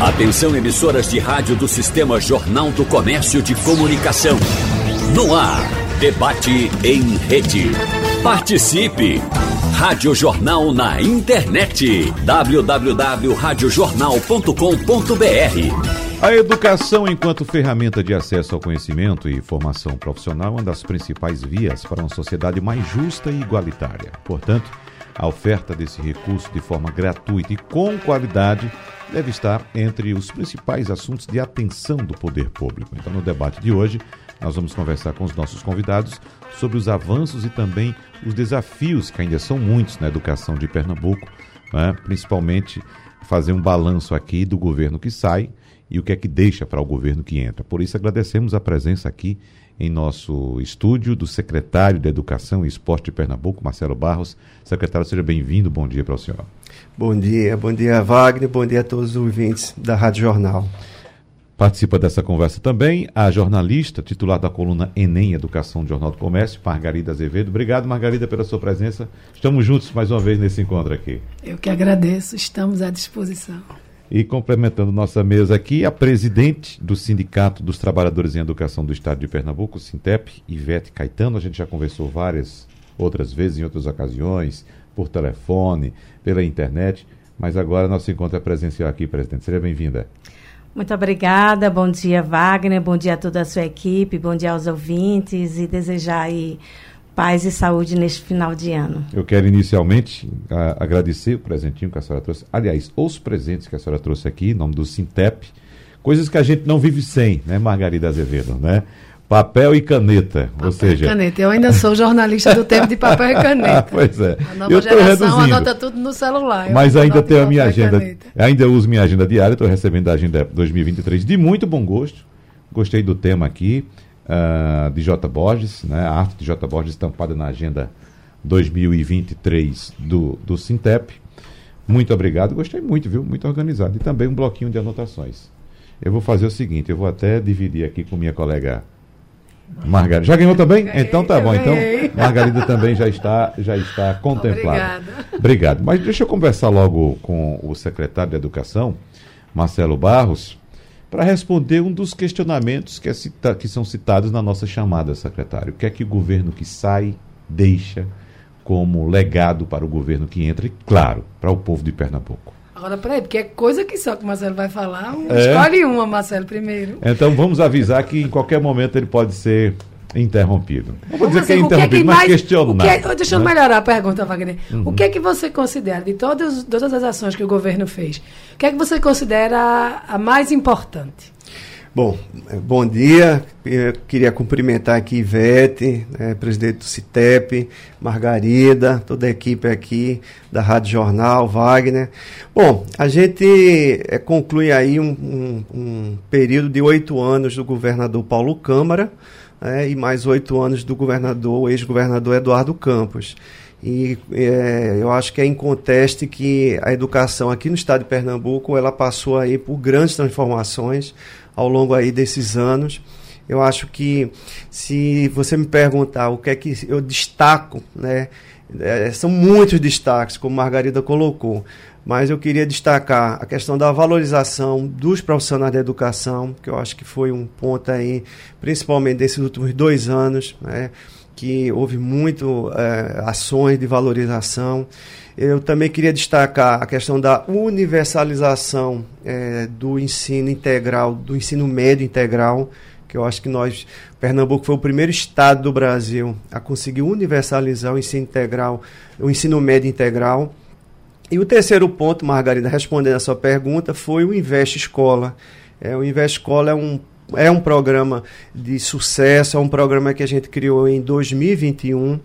Atenção emissoras de rádio do Sistema Jornal do Comércio de Comunicação. No ar, debate em rede. Participe! Rádio Jornal na internet. www.radiojornal.com.br A educação enquanto ferramenta de acesso ao conhecimento e formação profissional é uma das principais vias para uma sociedade mais justa e igualitária. Portanto, a oferta desse recurso de forma gratuita e com qualidade deve estar entre os principais assuntos de atenção do poder público. Então, no debate de hoje, nós vamos conversar com os nossos convidados sobre os avanços e também os desafios, que ainda são muitos na educação de Pernambuco, né? principalmente fazer um balanço aqui do governo que sai e o que é que deixa para o governo que entra. Por isso, agradecemos a presença aqui em nosso estúdio do secretário de Educação e Esporte de Pernambuco, Marcelo Barros. Secretário, seja bem-vindo. Bom dia para o senhor. Bom dia, bom dia, Wagner. Bom dia a todos os ouvintes da Rádio Jornal. Participa dessa conversa também a jornalista titular da coluna Enem Educação do Jornal do Comércio, Margarida Azevedo. Obrigado, Margarida, pela sua presença. Estamos juntos mais uma vez nesse encontro aqui. Eu que agradeço, estamos à disposição. E complementando nossa mesa aqui, a presidente do Sindicato dos Trabalhadores em Educação do Estado de Pernambuco, Sintep, Ivete Caetano. A gente já conversou várias outras vezes, em outras ocasiões, por telefone, pela internet, mas agora nosso encontro é presencial aqui, presidente. Seja bem-vinda. Muito obrigada, bom dia Wagner, bom dia a toda a sua equipe, bom dia aos ouvintes e desejar aí paz e saúde neste final de ano. Eu quero inicialmente a, agradecer o presentinho que a senhora trouxe. Aliás, os presentes que a senhora trouxe aqui, em nome do Sintep, coisas que a gente não vive sem, né, Margarida Azevedo, né? Papel e caneta, papel ou seja... E caneta. Eu ainda sou jornalista do tempo de papel e caneta. pois é. A nova eu geração reduzindo. anota tudo no celular. Mas ainda tenho a minha agenda, ainda uso minha agenda diária, estou recebendo a agenda 2023 de muito bom gosto. Gostei do tema aqui uh, de J. Borges, né, a arte de J. Borges estampada na agenda 2023 do, do Sintep. Muito obrigado, gostei muito, viu? Muito organizado. E também um bloquinho de anotações. Eu vou fazer o seguinte, eu vou até dividir aqui com minha colega Margarida. Já ganhou também? Então tá bom. Então, Margarida também já está, já está contemplada. Obrigada. Obrigado. Mas deixa eu conversar logo com o secretário de Educação, Marcelo Barros, para responder um dos questionamentos que, é cita, que são citados na nossa chamada, secretário. O que é que o governo que sai deixa como legado para o governo que entra e, claro, para o povo de Pernambuco? Agora, peraí, porque é coisa que só que o Marcelo vai falar. É. Escolhe uma, Marcelo, primeiro. Então vamos avisar que em qualquer momento ele pode ser interrompido. Não vou dizer assim, que é interrompido, que é que mas mais, questionado. É, deixa eu né? melhorar a pergunta, Wagner. Uhum. O que é que você considera, de todas, todas as ações que o governo fez, o que é que você considera a mais importante? Bom, bom dia. Eu queria cumprimentar aqui Ivete, né, presidente do CITEP, Margarida, toda a equipe aqui da Rádio Jornal, Wagner. Bom, a gente é, conclui aí um, um, um período de oito anos do governador Paulo Câmara, né, e mais oito anos do governador, ex-governador Eduardo Campos. E é, eu acho que é inconteste que a educação aqui no estado de Pernambuco ela passou aí por grandes transformações ao longo aí desses anos. Eu acho que se você me perguntar o que é que eu destaco, né, é, são muitos destaques, como Margarida colocou, mas eu queria destacar a questão da valorização dos profissionais da educação, que eu acho que foi um ponto aí, principalmente desses últimos dois anos, né, que houve muito é, ações de valorização. Eu também queria destacar a questão da universalização é, do ensino integral, do ensino médio integral, que eu acho que nós, Pernambuco foi o primeiro estado do Brasil a conseguir universalizar o ensino integral, o ensino médio integral. E o terceiro ponto, Margarida, respondendo a sua pergunta, foi o Investe Escola. É, o Investe Escola é um, é um programa de sucesso, é um programa que a gente criou em 2021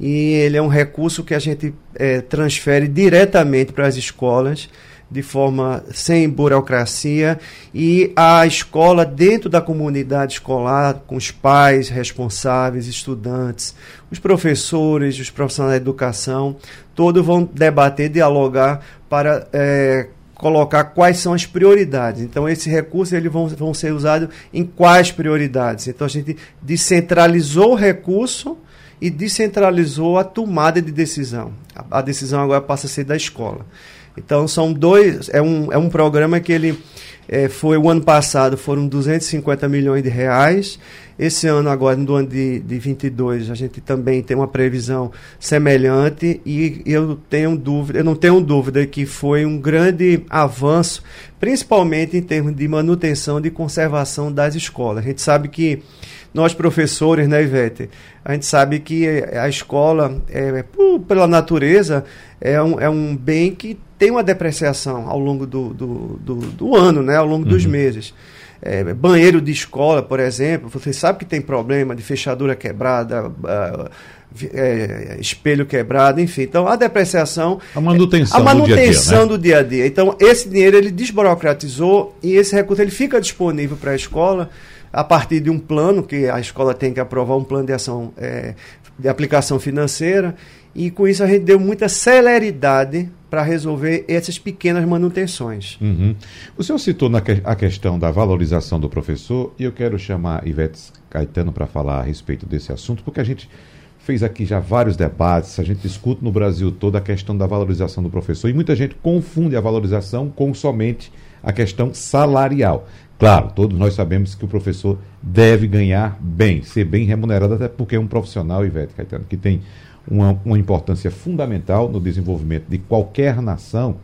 e ele é um recurso que a gente é, transfere diretamente para as escolas de forma sem burocracia e a escola dentro da comunidade escolar, com os pais responsáveis, estudantes, os professores, os profissionais da educação, todos vão debater, dialogar para é, colocar quais são as prioridades. Então, esses recursos eles vão, vão ser usados em quais prioridades. Então, a gente descentralizou o recurso e descentralizou a tomada de decisão. A, a decisão agora passa a ser da escola. Então são dois, é um, é um programa que ele é, foi o ano passado foram 250 milhões de reais. Esse ano, agora, no ano de, de 22, a gente também tem uma previsão semelhante e eu tenho dúvida, eu não tenho dúvida que foi um grande avanço, principalmente em termos de manutenção e conservação das escolas. A gente sabe que nós professores, né, Ivete? A gente sabe que a escola, é, pela natureza, é um, é um bem que tem uma depreciação ao longo do, do, do, do ano, né, ao longo uhum. dos meses. É, banheiro de escola, por exemplo, você sabe que tem problema de fechadura quebrada, uh, é, espelho quebrado, enfim. Então, a depreciação. A manutenção, a manutenção do, dia -dia, né? do dia a dia. Então, esse dinheiro ele desburocratizou e esse recurso ele fica disponível para a escola a partir de um plano que a escola tem que aprovar um plano de ação é, de aplicação financeira e com isso a gente deu muita celeridade para resolver essas pequenas manutenções. Uhum. O senhor citou que, a questão da valorização do professor e eu quero chamar Ivete Caetano para falar a respeito desse assunto, porque a gente fez aqui já vários debates, a gente discute no Brasil toda a questão da valorização do professor e muita gente confunde a valorização com somente a questão salarial. Claro, todos nós sabemos que o professor deve ganhar bem, ser bem remunerado, até porque é um profissional, Ivete Caetano, que tem uma, uma importância fundamental no desenvolvimento de qualquer nação.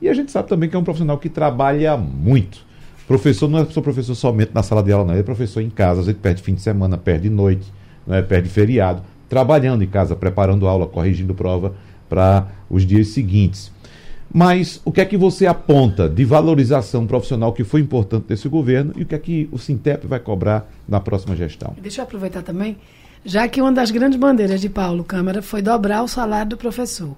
E a gente sabe também que é um profissional que trabalha muito. Professor não é só professor somente na sala de aula, não. Ele é professor em casa, às vezes perde fim de semana, perde noite, não é? perde feriado, trabalhando em casa, preparando aula, corrigindo prova para os dias seguintes. Mas o que é que você aponta de valorização profissional que foi importante desse governo e o que é que o Sintep vai cobrar na próxima gestão? Deixa eu aproveitar também já que uma das grandes bandeiras de Paulo Câmara foi dobrar o salário do professor.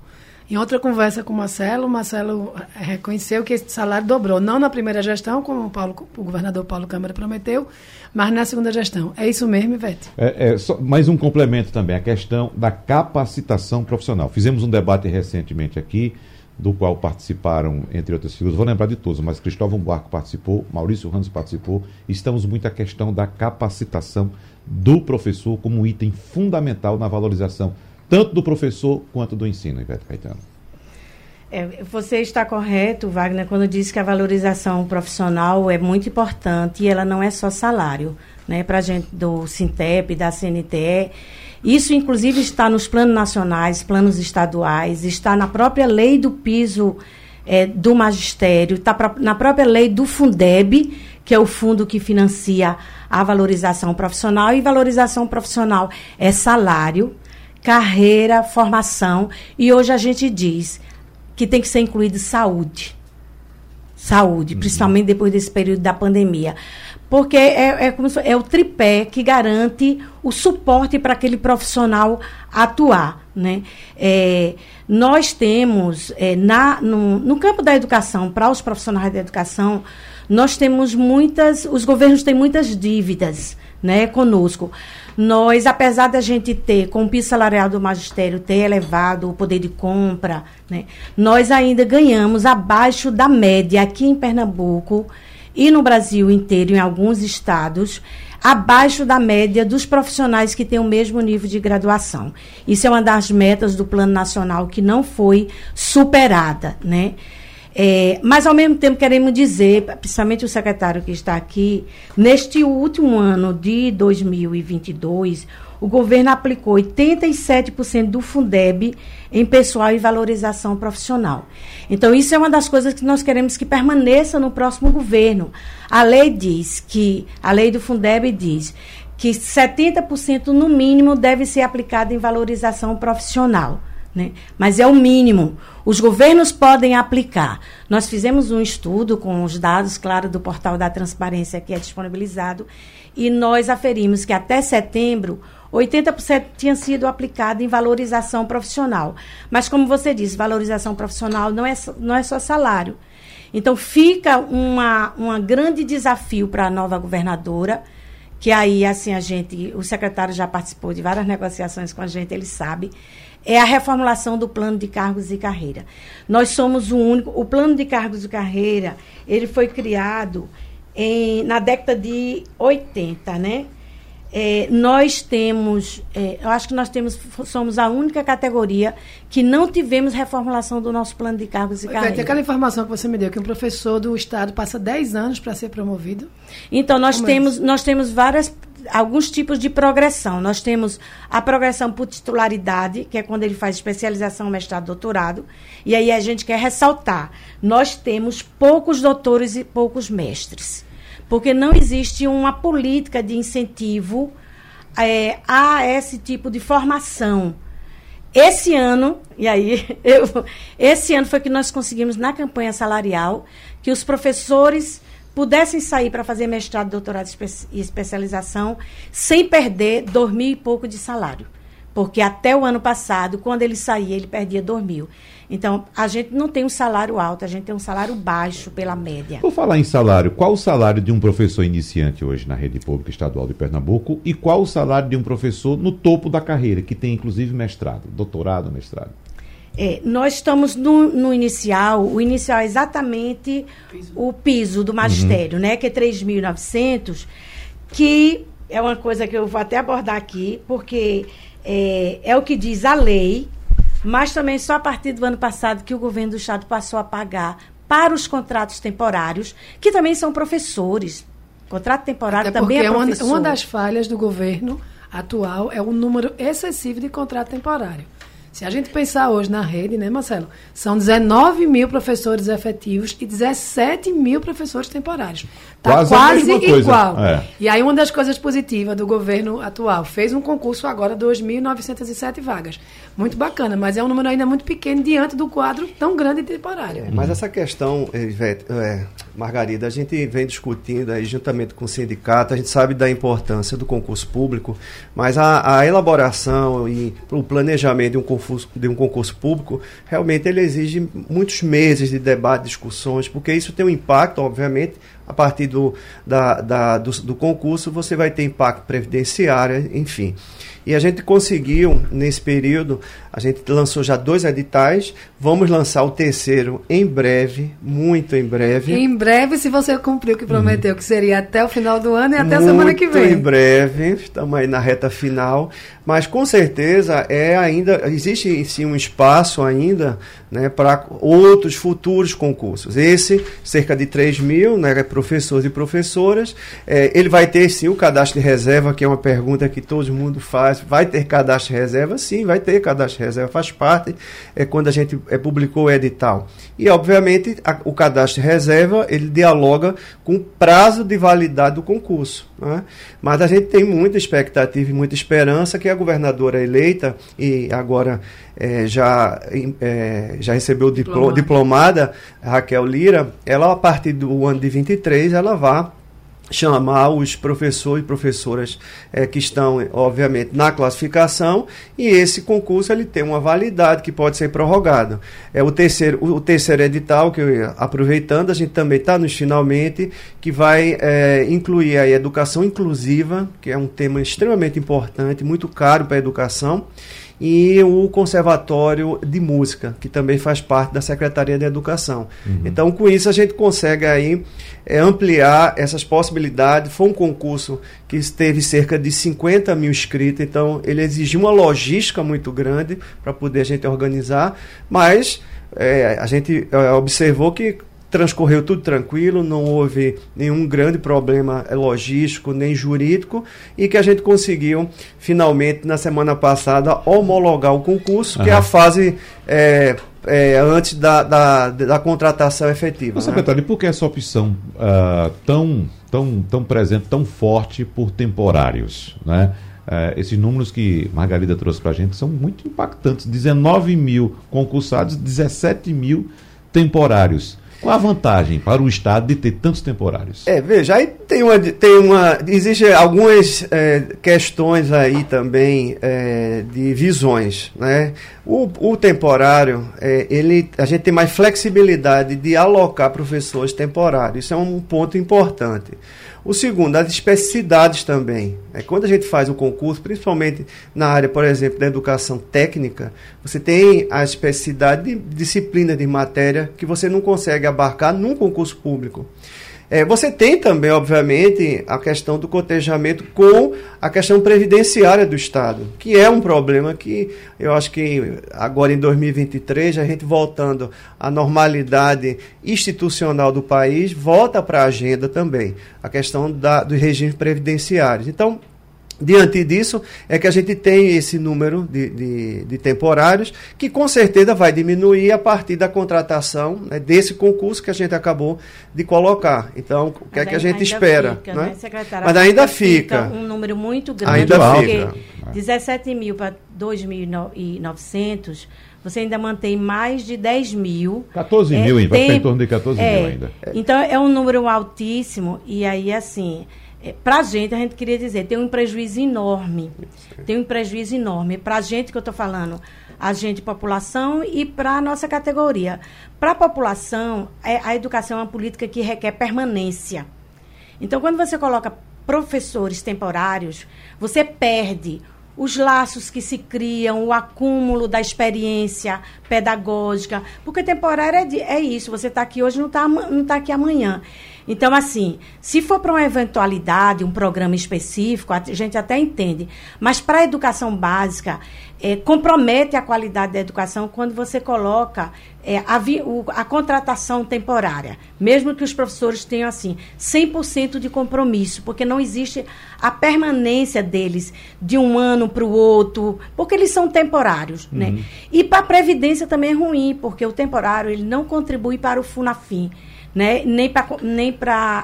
Em outra conversa com o Marcelo, o Marcelo eh, reconheceu que esse salário dobrou, não na primeira gestão, como o, Paulo, o governador Paulo Câmara prometeu, mas na segunda gestão. É isso mesmo, Ivete? É, é só, mais um complemento também, a questão da capacitação profissional. Fizemos um debate recentemente aqui, do qual participaram, entre outras figuras, vou lembrar de todos, mas Cristóvão Buarco participou, Maurício Ramos participou, estamos muito a questão da capacitação do professor como item fundamental na valorização tanto do professor quanto do ensino, Ivete Caetano. É, você está correto, Wagner, quando diz que a valorização profissional é muito importante e ela não é só salário, né? Para gente do Sintep, da CNTE, isso inclusive está nos planos nacionais, planos estaduais, está na própria lei do piso é, do magistério, está na própria lei do Fundeb, que é o fundo que financia a valorização profissional, e valorização profissional é salário, carreira, formação, e hoje a gente diz que tem que ser incluído saúde. Saúde, uhum. principalmente depois desse período da pandemia. Porque é, é, como, é o tripé que garante o suporte para aquele profissional atuar. Né? É, nós temos, é, na, no, no campo da educação, para os profissionais da educação, nós temos muitas, os governos têm muitas dívidas né, conosco. Nós, apesar da gente ter, com o piso salarial do magistério, ter elevado o poder de compra, né, nós ainda ganhamos abaixo da média aqui em Pernambuco e no Brasil inteiro, em alguns estados, abaixo da média dos profissionais que têm o mesmo nível de graduação. Isso é uma das metas do Plano Nacional que não foi superada, né? É, mas, ao mesmo tempo, queremos dizer, principalmente o secretário que está aqui, neste último ano de 2022, o governo aplicou 87% do Fundeb em pessoal e valorização profissional. Então, isso é uma das coisas que nós queremos que permaneça no próximo governo. A lei diz que, a lei do Fundeb diz que 70% no mínimo deve ser aplicado em valorização profissional. Né? Mas é o mínimo. Os governos podem aplicar. Nós fizemos um estudo com os dados, claro, do portal da transparência que é disponibilizado, e nós aferimos que até setembro 80% tinha sido aplicado em valorização profissional. Mas, como você disse, valorização profissional não é, não é só salário. Então, fica uma, uma grande desafio para a nova governadora, que aí, assim, a gente, o secretário já participou de várias negociações com a gente, ele sabe, é a reformulação do plano de cargos e carreira. Nós somos o único. O plano de cargos e carreira ele foi criado em, na década de 80, né? é, nós temos, é, eu acho que nós temos, somos a única categoria que não tivemos reformulação do nosso plano de cargos e carreiras. Tem aquela informação que você me deu, que um professor do Estado passa 10 anos para ser promovido. Então, nós Como é temos, é nós temos várias, alguns tipos de progressão. Nós temos a progressão por titularidade, que é quando ele faz especialização, mestrado, doutorado. E aí a gente quer ressaltar, nós temos poucos doutores e poucos mestres porque não existe uma política de incentivo é, a esse tipo de formação. Esse ano, e aí, eu, esse ano foi que nós conseguimos na campanha salarial que os professores pudessem sair para fazer mestrado, doutorado e especialização sem perder dois mil e pouco de salário. Porque até o ano passado, quando ele saía, ele perdia dois mil. Então, a gente não tem um salário alto, a gente tem um salário baixo pela média. Vou falar em salário. Qual o salário de um professor iniciante hoje na rede pública estadual de Pernambuco e qual o salário de um professor no topo da carreira, que tem inclusive mestrado, doutorado, mestrado? É, nós estamos no, no, inicial, o inicial é exatamente piso. o piso do magistério, uhum. né? Que é 3.900, que é uma coisa que eu vou até abordar aqui, porque é, é o que diz a lei, mas também só a partir do ano passado que o governo do estado passou a pagar para os contratos temporários, que também são professores. Contrato temporário Até também é professor. Uma, uma das falhas do governo atual é o número excessivo de contrato temporário. Se a gente pensar hoje na rede, né, Marcelo? São 19 mil professores efetivos e 17 mil professores temporários. Está quase, quase igual. É. E aí, uma das coisas positivas do governo atual, fez um concurso agora, 2.907 vagas. Muito bacana, mas é um número ainda muito pequeno diante do quadro tão grande e temporário. É, mas essa questão, Ivete, é, Margarida, a gente vem discutindo aí juntamente com o sindicato, a gente sabe da importância do concurso público, mas a, a elaboração e o planejamento de um, concurso, de um concurso público, realmente ele exige muitos meses de debate, discussões, porque isso tem um impacto, obviamente, a partir do, da, da do, do concurso, você vai ter impacto previdenciário, enfim. E a gente conseguiu, nesse período, a gente lançou já dois editais, vamos lançar o terceiro em breve, muito em breve. Em breve, se você cumprir o que prometeu, uhum. que seria até o final do ano e até muito a semana que vem. Muito em breve, estamos aí na reta final, mas com certeza é ainda, existe sim um espaço ainda né, para outros futuros concursos. Esse, cerca de 3 mil, né, professores e professoras, é, ele vai ter sim o cadastro de reserva, que é uma pergunta que todo mundo faz, vai ter cadastro de reserva? Sim, vai ter cadastro de reserva, faz parte, é quando a gente é, publicou o edital. E, obviamente, a, o cadastro de reserva, ele dialoga com o prazo de validade do concurso. Né? Mas a gente tem muita expectativa e muita esperança que a governadora eleita, e agora é, já, é, já recebeu diploma, diplomada, Raquel Lira, ela, a partir do ano de 23, ela vai chamar os professores e professoras é, que estão, obviamente, na classificação e esse concurso ele tem uma validade que pode ser prorrogada. É o terceiro, o, terceiro edital que aproveitando a gente também está nos finalmente que vai é, incluir a educação inclusiva que é um tema extremamente importante, muito caro para a educação e o Conservatório de Música, que também faz parte da Secretaria de Educação. Uhum. Então, com isso, a gente consegue aí é, ampliar essas possibilidades. Foi um concurso que teve cerca de 50 mil inscritos, então ele exigiu uma logística muito grande para poder a gente organizar, mas é, a gente é, observou que transcorreu tudo tranquilo, não houve nenhum grande problema logístico nem jurídico e que a gente conseguiu finalmente na semana passada homologar o concurso, uhum. que é a fase é, é, antes da, da, da, contratação efetiva. Né? Secretário, por que essa opção uh, tão, tão, tão presente, tão forte por temporários? Né? Uh, esses números que Margarida trouxe para a gente são muito impactantes. 19 mil concursados, 17 mil temporários. Qual a vantagem para o Estado de ter tantos temporários? É, veja, aí tem uma. Tem uma Existem algumas é, questões aí também é, de visões. Né? O, o temporário, é, ele, a gente tem mais flexibilidade de alocar professores temporários. Isso é um ponto importante. O segundo, as especificidades também. É, quando a gente faz o concurso, principalmente na área, por exemplo, da educação técnica, você tem a especificidade de disciplina de matéria que você não consegue abarcar num concurso público. É, você tem também, obviamente, a questão do cotejamento com a questão previdenciária do Estado, que é um problema que eu acho que agora em 2023, a gente voltando à normalidade institucional do país, volta para a agenda também a questão da, dos regimes previdenciários. Então, Diante disso, é que a gente tem esse número de, de, de temporários, que com certeza vai diminuir a partir da contratação né, desse concurso que a gente acabou de colocar. Então, o que é que a gente espera? Fica, né? Né, Mas ainda fica. fica. Um número muito grande. Ainda fica. 17 mil para 2.900 você ainda mantém mais de 10 mil. 14 é, mil, vai ficar em torno de 14 é, mil ainda. Então, é um número altíssimo. E aí, assim, é, para a gente, a gente queria dizer, tem um prejuízo enorme. Tem um prejuízo enorme. Para a gente que eu estou falando, a gente, população, e para a nossa categoria. Para a população, é, a educação é uma política que requer permanência. Então, quando você coloca professores temporários, você perde os laços que se criam, o acúmulo da experiência pedagógica, porque temporário é, de, é isso, você está aqui hoje, não está não tá aqui amanhã. Então, assim, se for para uma eventualidade, um programa específico, a gente até entende. Mas para a educação básica, é, compromete a qualidade da educação quando você coloca é, a, o, a, contratação temporária. Mesmo que os professores tenham, assim, 100% de compromisso, porque não existe a permanência deles de um ano para o outro, porque eles são temporários. Né? Uhum. Né? E para a Previdência também é ruim, porque o temporário ele não contribui para o FUNAFIM né? nem para nem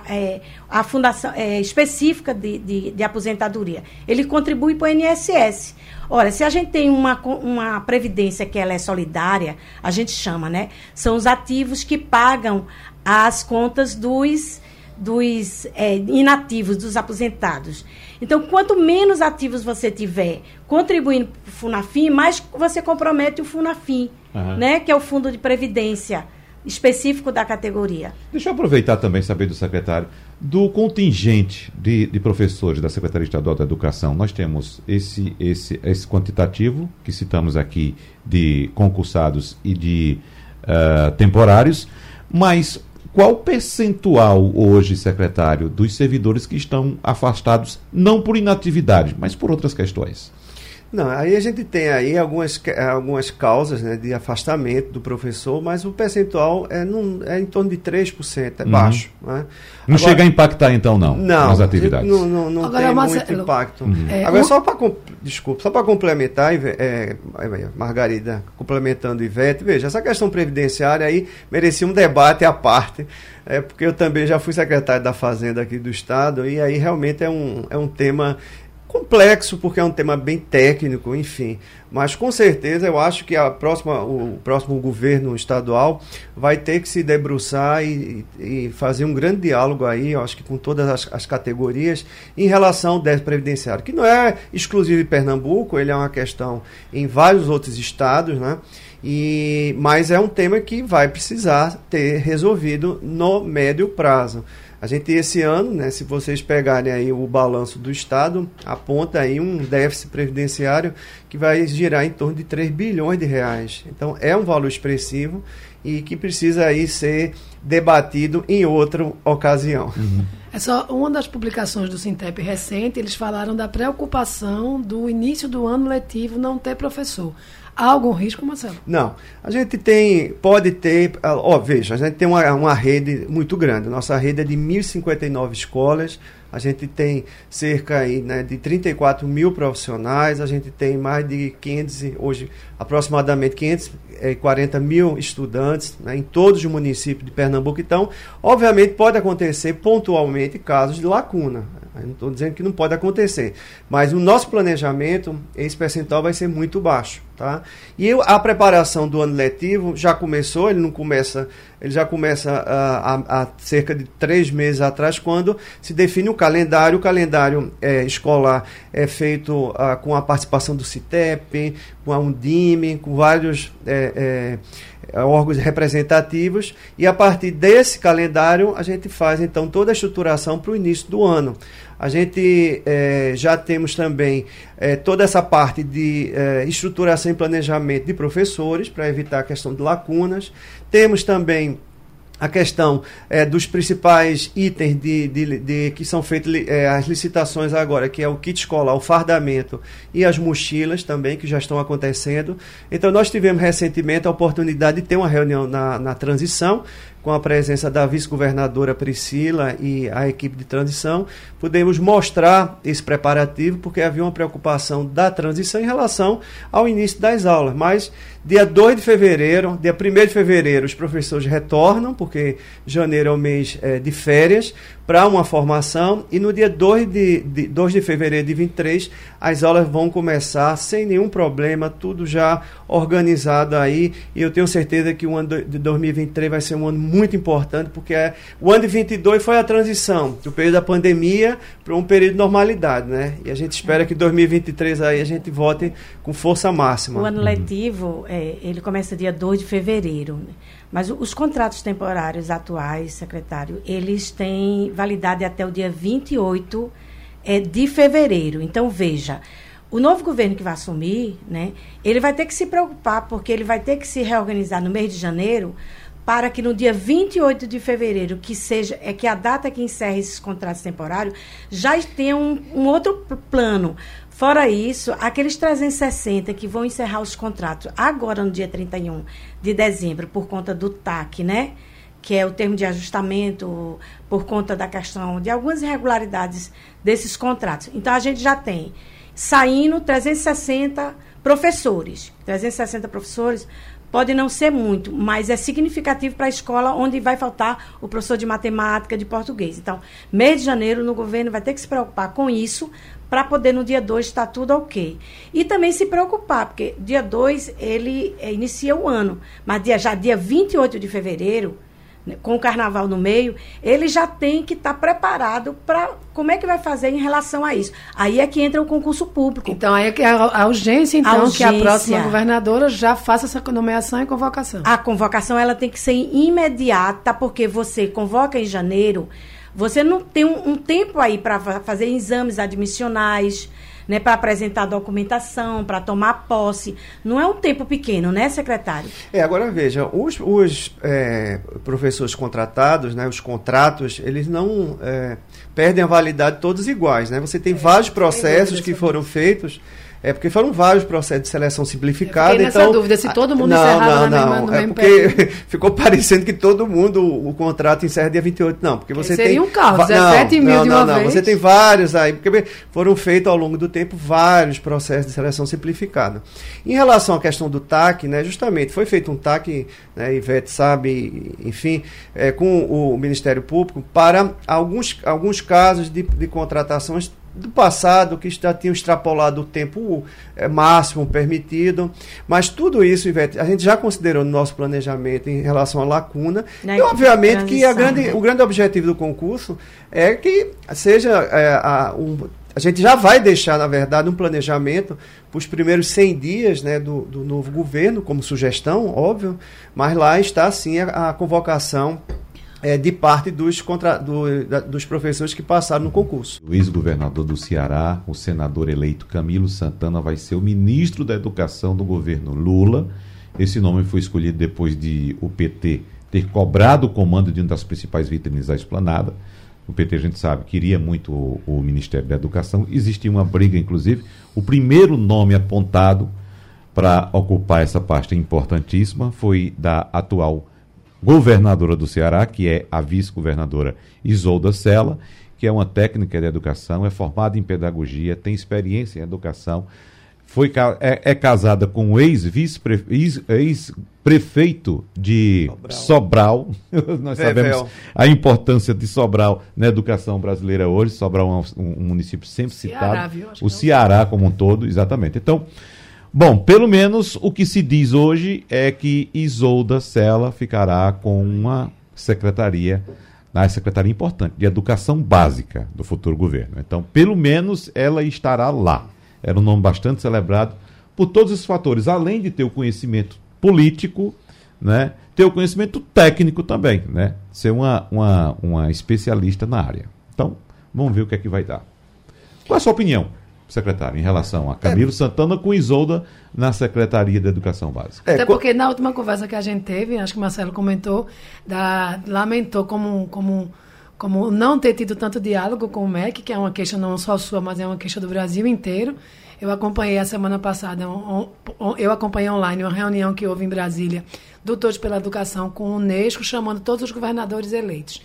é, a fundação é, específica de, de, de, aposentadoria. Ele contribui para o INSS. Ora, se a gente tem uma, uma previdência que ela é solidária, a gente chama, né? São os ativos que pagam as contas dos, dos é, inativos, dos aposentados. Então, quanto menos ativos você tiver contribuindo para o FUNAFIM, mais você compromete o FUNAFIM, uhum. né? Que é o Fundo de Previdência específico da categoria. Deixa eu aproveitar também saber do secretário do contingente de, de, professores da Secretaria Estadual da Educação. Nós temos esse, esse, esse quantitativo que citamos aqui de concursados e de uh, temporários, mas qual percentual hoje, secretário, dos servidores que estão afastados não por inatividade, mas por outras questões? Não, aí a gente tem aí algumas, algumas causas né, de afastamento do professor, mas o percentual é, num, é em torno de 3%, é uhum. baixo. Né? Não Agora, chega a impactar então, não, não nas atividades? Não, não, não Agora, tem Marcelo, muito impacto. Uhum. É, Agora, só para desculpa, só para complementar, é, Margarida, complementando Ivete, veja, essa questão previdenciária aí merecia um debate à parte, é, porque eu também já fui secretário da Fazenda aqui do Estado, e aí realmente é um, é um tema complexo porque é um tema bem técnico, enfim. Mas com certeza eu acho que a próxima, o próximo governo estadual vai ter que se debruçar e, e fazer um grande diálogo aí, eu acho que com todas as, as categorias, em relação ao déficit previdenciário, que não é exclusivo de Pernambuco, ele é uma questão em vários outros estados, né? E, mas é um tema que vai precisar ter resolvido no médio prazo. A gente esse ano, né, se vocês pegarem aí o balanço do Estado, aponta aí um déficit previdenciário que vai girar em torno de 3 bilhões de reais. Então é um valor expressivo e que precisa aí ser debatido em outra ocasião. Uhum. É só uma das publicações do Sintep recente, eles falaram da preocupação do início do ano letivo não ter professor. Há algum risco, Marcelo? Não. A gente tem, pode ter, ó, veja, a gente tem uma, uma rede muito grande. Nossa rede é de 1.059 escolas, a gente tem cerca aí, né, de 34 mil profissionais, a gente tem mais de 500, hoje aproximadamente 540 mil estudantes né, em todos os municípios de Pernambuco. Então, obviamente, pode acontecer pontualmente casos de lacuna. Eu não estou dizendo que não pode acontecer, mas o nosso planejamento, esse percentual vai ser muito baixo. Tá? E eu, a preparação do ano letivo já começou, ele não começa, ele já começa há cerca de três meses atrás, quando se define o calendário. O calendário é, escolar é feito uh, com a participação do CITEP, com a Undime, com vários é, é, órgãos representativos, e a partir desse calendário a gente faz então toda a estruturação para o início do ano. A gente é, já temos também é, toda essa parte de é, estruturação e planejamento de professores, para evitar a questão de lacunas. Temos também a questão é, dos principais itens de, de, de que são feitas é, as licitações agora, que é o kit escolar, o fardamento e as mochilas também, que já estão acontecendo. Então, nós tivemos recentemente a oportunidade de ter uma reunião na, na transição, com a presença da vice-governadora Priscila e a equipe de transição, pudemos mostrar esse preparativo, porque havia uma preocupação da transição em relação ao início das aulas. Mas dia 2 de fevereiro, dia 1 de fevereiro, os professores retornam, porque janeiro é o mês é, de férias, para uma formação, e no dia 2 de, de, 2 de fevereiro de 23, as aulas vão começar sem nenhum problema, tudo já organizado aí, e eu tenho certeza que o ano de 2023 vai ser um ano muito importante, porque é, o ano de 22 foi a transição do período da pandemia para um período de normalidade, né? E a gente espera que 2023 aí a gente volte com força máxima. O ano letivo, é, ele começa dia 2 de fevereiro, né? Mas os contratos temporários atuais, secretário, eles têm validade até o dia 28 é, de fevereiro. Então, veja, o novo governo que vai assumir, né, ele vai ter que se preocupar, porque ele vai ter que se reorganizar no mês de janeiro para que no dia 28 de fevereiro, que seja é que a data que encerra esses contratos temporários, já tenha um, um outro plano Fora isso, aqueles 360 que vão encerrar os contratos agora no dia 31 de dezembro, por conta do TAC, né? Que é o termo de ajustamento, por conta da questão de algumas irregularidades desses contratos. Então, a gente já tem saindo 360 professores. 360 professores Pode não ser muito, mas é significativo para a escola onde vai faltar o professor de matemática, de português. Então, mês de janeiro, no governo vai ter que se preocupar com isso para poder no dia 2 estar tudo ok. E também se preocupar, porque dia 2 ele é, inicia o ano, mas dia, já dia 28 de fevereiro, né, com o carnaval no meio, ele já tem que estar tá preparado para como é que vai fazer em relação a isso. Aí é que entra o concurso público. Então, aí é que a, a urgência, então, a urgência. que a próxima governadora já faça essa nomeação e convocação. A convocação ela tem que ser imediata, porque você convoca em janeiro, você não tem um, um tempo aí para fazer exames admissionais, né, para apresentar documentação, para tomar posse. Não é um tempo pequeno, né, secretário? É, agora veja, os, os é, professores contratados, né, os contratos, eles não é, perdem a validade todos iguais, né? Você tem é, vários processos que foram feitos é porque foram vários processos de seleção simplificada. Eu então, dúvida se todo mundo não, encerrava não, não, mesma, no é porque ficou parecendo que todo mundo, o, o contrato encerra dia 28. Não, porque você Seria tem... um carro, 17 não, mil não, de uma não, vez. Você tem vários aí, porque foram feitos ao longo do tempo vários processos de seleção simplificada. Em relação à questão do TAC, né, justamente, foi feito um TAC, né, Ivete sabe, enfim, é, com o Ministério Público, para alguns, alguns casos de, de contratações do passado que já tinham extrapolado o tempo é, máximo permitido. Mas tudo isso, Ivete, a gente já considerou no nosso planejamento em relação à lacuna. e, obviamente, que grande, né? o grande objetivo do concurso é que seja é, a, um, a gente já vai deixar, na verdade, um planejamento para os primeiros 100 dias né, do, do novo governo, como sugestão, óbvio, mas lá está, sim, a, a convocação é, de parte dos, contra, do, da, dos professores que passaram no concurso. O ex-governador do Ceará, o senador eleito Camilo Santana, vai ser o ministro da Educação do governo Lula. Esse nome foi escolhido depois de o PT ter cobrado o comando de uma das principais vitrines da esplanada. O PT, a gente sabe, queria muito o, o Ministério da Educação. Existia uma briga, inclusive. O primeiro nome apontado para ocupar essa pasta importantíssima foi da atual governadora do Ceará, que é a vice-governadora Isolda Sela, que é uma técnica de educação, é formada em pedagogia, tem experiência em educação, foi, é, é casada com o ex-prefeito de Sobral. Sobral. Nós sabemos a importância de Sobral na educação brasileira hoje. Sobral é um, um município sempre Ceará, citado. Viu? O Ceará como um todo, exatamente. Então, Bom, pelo menos o que se diz hoje é que Isolda Sela ficará com uma secretaria, na secretaria importante, de educação básica do futuro governo. Então, pelo menos ela estará lá. Era um nome bastante celebrado por todos os fatores, além de ter o conhecimento político, né, ter o conhecimento técnico também, né, ser uma, uma, uma especialista na área. Então, vamos ver o que é que vai dar. Qual é a sua opinião? Secretário, em relação a Camilo é. Santana com Isolda na Secretaria de Educação Básica. Até porque na última conversa que a gente teve, acho que o Marcelo comentou, da, lamentou como, como, como não ter tido tanto diálogo com o MEC, que é uma queixa não só sua, mas é uma queixa do Brasil inteiro. Eu acompanhei a semana passada, eu acompanhei online uma reunião que houve em Brasília do Todos pela Educação com o Unesco, chamando todos os governadores eleitos.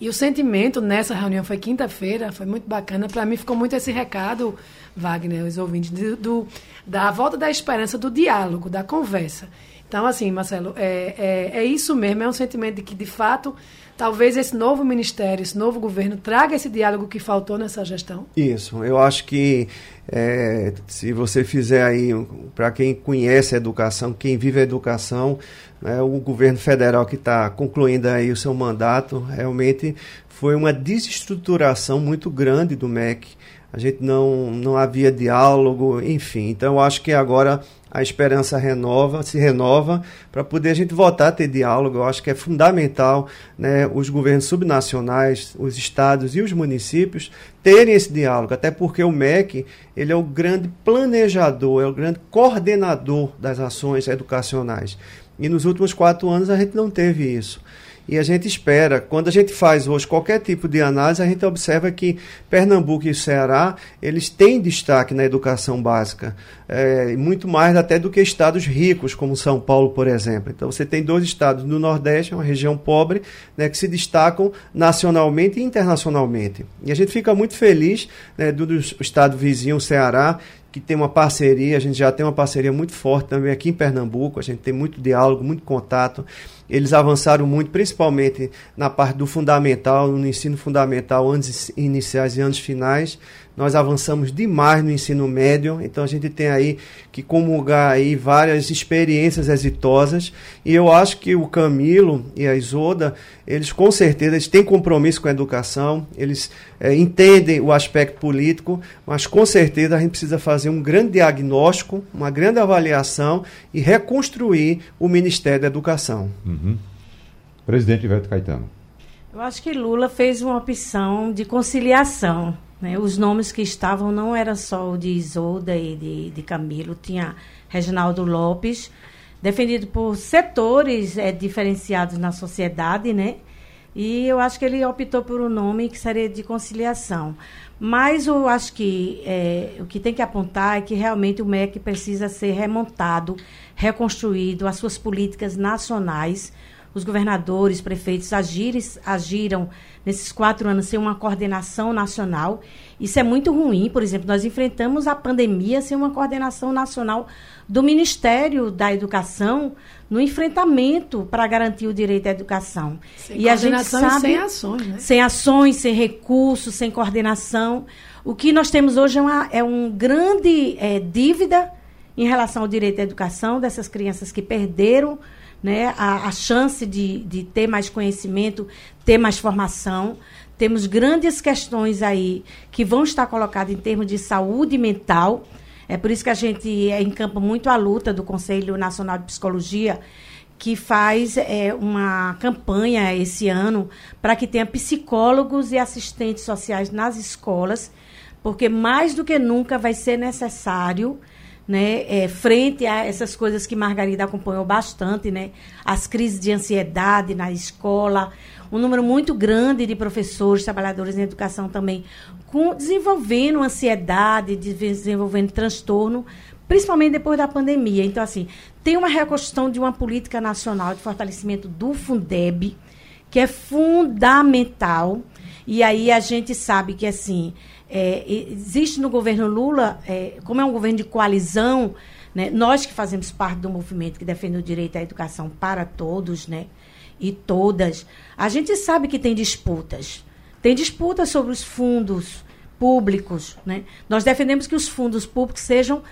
E o sentimento nessa reunião foi quinta-feira, foi muito bacana. Para mim ficou muito esse recado, Wagner, os ouvintes, do, do, da volta da esperança, do diálogo, da conversa. Então, assim, Marcelo, é, é, é isso mesmo, é um sentimento de que, de fato, talvez esse novo ministério, esse novo governo traga esse diálogo que faltou nessa gestão? Isso, eu acho que é, se você fizer aí, para quem conhece a educação, quem vive a educação, né, o governo federal que está concluindo aí o seu mandato, realmente foi uma desestruturação muito grande do MEC. A gente não, não havia diálogo, enfim. Então, eu acho que agora a esperança renova, se renova para poder a gente voltar a ter diálogo. Eu acho que é fundamental né, os governos subnacionais, os estados e os municípios terem esse diálogo, até porque o MEC ele é o grande planejador, é o grande coordenador das ações educacionais. E nos últimos quatro anos a gente não teve isso. E a gente espera, quando a gente faz hoje qualquer tipo de análise, a gente observa que Pernambuco e Ceará, eles têm destaque na educação básica, é, muito mais até do que estados ricos, como São Paulo, por exemplo. Então você tem dois estados no Nordeste, uma região pobre, né, que se destacam nacionalmente e internacionalmente. E a gente fica muito feliz né, do, do estado vizinho, Ceará, que tem uma parceria, a gente já tem uma parceria muito forte também aqui em Pernambuco, a gente tem muito diálogo, muito contato. Eles avançaram muito, principalmente na parte do fundamental, no ensino fundamental, anos iniciais e anos finais. Nós avançamos demais no ensino médio, então a gente tem aí que comungar aí várias experiências exitosas. E eu acho que o Camilo e a Isoda, eles com certeza eles têm compromisso com a educação, eles é, entendem o aspecto político, mas com certeza a gente precisa fazer um grande diagnóstico, uma grande avaliação e reconstruir o Ministério da Educação. Uhum. Presidente Iveto Caetano. Eu acho que Lula fez uma opção de conciliação né? Os nomes que estavam não era só o de Isolda e de, de Camilo, tinha Reginaldo Lopes, defendido por setores é, diferenciados na sociedade, né? E eu acho que ele optou por um nome que seria de conciliação. Mas eu acho que é, o que tem que apontar é que realmente o MEC precisa ser remontado, reconstruído, as suas políticas nacionais. Os governadores, prefeitos agires, agiram nesses quatro anos sem uma coordenação nacional. Isso é muito ruim. Por exemplo, nós enfrentamos a pandemia sem uma coordenação nacional do Ministério da Educação no enfrentamento para garantir o direito à educação. Sem e a gente sabe sem ações, né? Sem ações, sem recursos, sem coordenação. O que nós temos hoje é uma é um grande é, dívida em relação ao direito à educação dessas crianças que perderam né, a, a chance de, de ter mais conhecimento, ter mais formação. Temos grandes questões aí que vão estar colocadas em termos de saúde mental. É por isso que a gente é, encampa muito a luta do Conselho Nacional de Psicologia, que faz é, uma campanha esse ano para que tenha psicólogos e assistentes sociais nas escolas, porque mais do que nunca vai ser necessário né, é, frente a essas coisas que Margarida acompanhou bastante, né, as crises de ansiedade na escola, um número muito grande de professores, trabalhadores em educação também, com, desenvolvendo ansiedade, desenvolvendo transtorno, principalmente depois da pandemia. Então, assim, tem uma reconstrução de uma política nacional de fortalecimento do Fundeb, que é fundamental. E aí a gente sabe que, assim, é, existe no governo Lula, é, como é um governo de coalizão, né, nós que fazemos parte do movimento que defende o direito à educação para todos, né, e todas, a gente sabe que tem disputas. Tem disputas sobre os fundos públicos. Né? Nós defendemos que os fundos públicos sejam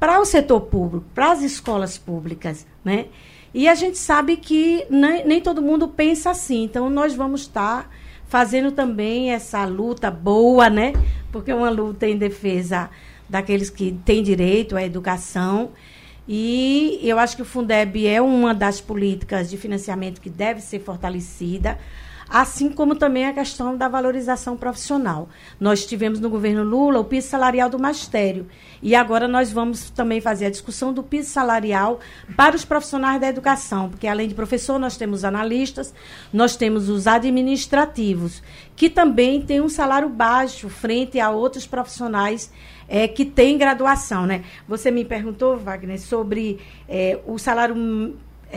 para o setor público, para as escolas públicas. Né? E a gente sabe que nem, nem todo mundo pensa assim. Então, nós vamos estar fazendo também essa luta boa, né? Porque é uma luta em defesa daqueles que têm direito à educação. E eu acho que o Fundeb é uma das políticas de financiamento que deve ser fortalecida. Assim como também a questão da valorização profissional. Nós tivemos no governo Lula o piso salarial do magistério e agora nós vamos também fazer a discussão do piso salarial para os profissionais da educação, porque além de professor nós temos analistas, nós temos os administrativos, que também têm um salário baixo frente a outros profissionais é, que têm graduação. Né? Você me perguntou, Wagner, sobre é, o salário